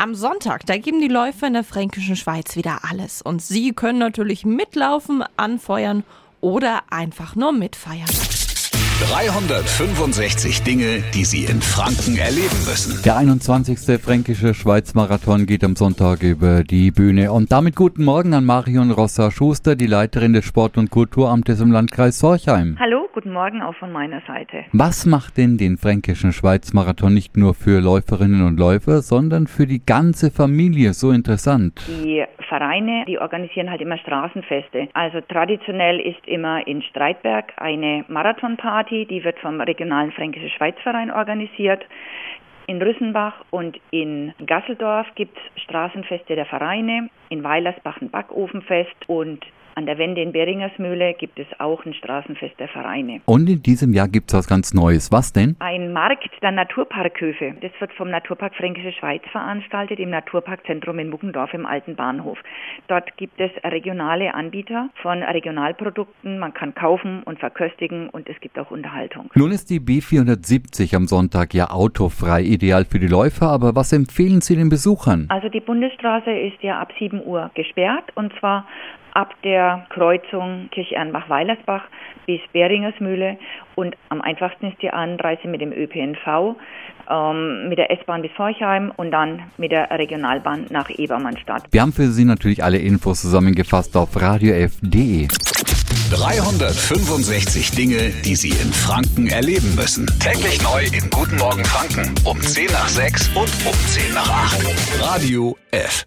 Am Sonntag, da geben die Läufer in der fränkischen Schweiz wieder alles. Und Sie können natürlich mitlaufen, anfeuern oder einfach nur mitfeiern. 365 Dinge, die Sie in Franken erleben müssen. Der 21. Fränkische Schweiz-Marathon geht am Sonntag über die Bühne. Und damit guten Morgen an Marion Rossa-Schuster, die Leiterin des Sport- und Kulturamtes im Landkreis Sorchheim. Hallo, guten Morgen auch von meiner Seite. Was macht denn den Fränkischen Schweiz-Marathon nicht nur für Läuferinnen und Läufer, sondern für die ganze Familie so interessant? Die Vereine, die organisieren halt immer Straßenfeste. Also traditionell ist immer in Streitberg eine Marathonparty, die wird vom regionalen Fränkische Schweizverein organisiert. In Rüssenbach und in Gasseldorf gibt es Straßenfeste der Vereine, in Weilersbach ein Backofenfest und an der Wende in Beringersmühle gibt es auch ein Straßenfest der Vereine. Und in diesem Jahr gibt es was ganz Neues. Was denn? Ein Markt der Naturparkhöfe. Das wird vom Naturpark Fränkische Schweiz veranstaltet im Naturparkzentrum in Muckendorf im Alten Bahnhof. Dort gibt es regionale Anbieter von Regionalprodukten. Man kann kaufen und verköstigen und es gibt auch Unterhaltung. Nun ist die B470 am Sonntag ja autofrei, ideal für die Läufer. Aber was empfehlen Sie den Besuchern? Also die Bundesstraße ist ja ab 7 Uhr gesperrt und zwar ab der Kreuzung Kirchernbach-Weilersbach bis Beringersmühle und am einfachsten ist die Anreise mit dem ÖPNV, ähm, mit der S-Bahn bis Forchheim und dann mit der Regionalbahn nach Ebermannstadt. Wir haben für Sie natürlich alle Infos zusammengefasst auf radiof.de. 365 Dinge, die Sie in Franken erleben müssen. Täglich neu in Guten Morgen Franken um 10 nach 6 und um 10 nach 8. Radio F.